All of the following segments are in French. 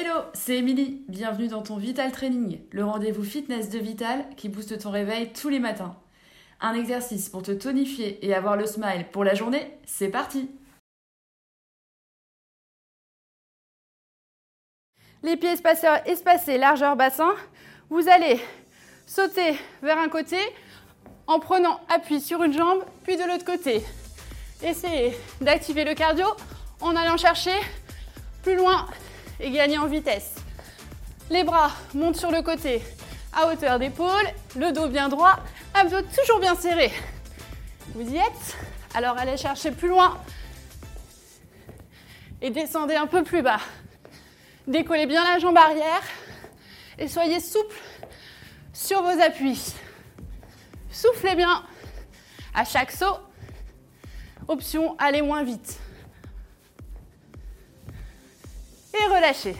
Hello, c'est Émilie. Bienvenue dans ton Vital Training, le rendez-vous fitness de Vital qui booste ton réveil tous les matins. Un exercice pour te tonifier et avoir le smile pour la journée, c'est parti Les pieds espaceurs espacés, largeur bassin. Vous allez sauter vers un côté en prenant appui sur une jambe, puis de l'autre côté. Essayez d'activer le cardio en allant chercher plus loin et gagner en vitesse. Les bras montent sur le côté à hauteur d'épaule, le dos bien droit, abdos toujours bien serrés. Vous y êtes Alors allez chercher plus loin et descendez un peu plus bas. Décollez bien la jambe arrière et soyez souple sur vos appuis. Soufflez bien à chaque saut. Option, allez moins vite. Et relâchez.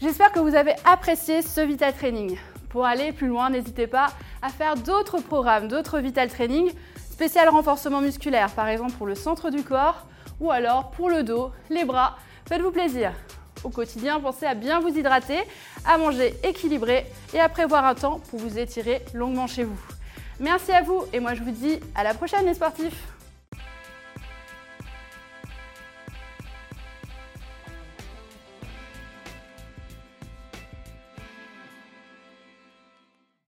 J'espère que vous avez apprécié ce Vital Training. Pour aller plus loin, n'hésitez pas à faire d'autres programmes, d'autres Vital Training, spécial renforcement musculaire, par exemple pour le centre du corps, ou alors pour le dos, les bras. Faites-vous plaisir. Au quotidien, pensez à bien vous hydrater, à manger équilibré et à prévoir un temps pour vous étirer longuement chez vous. Merci à vous et moi je vous dis à la prochaine les sportifs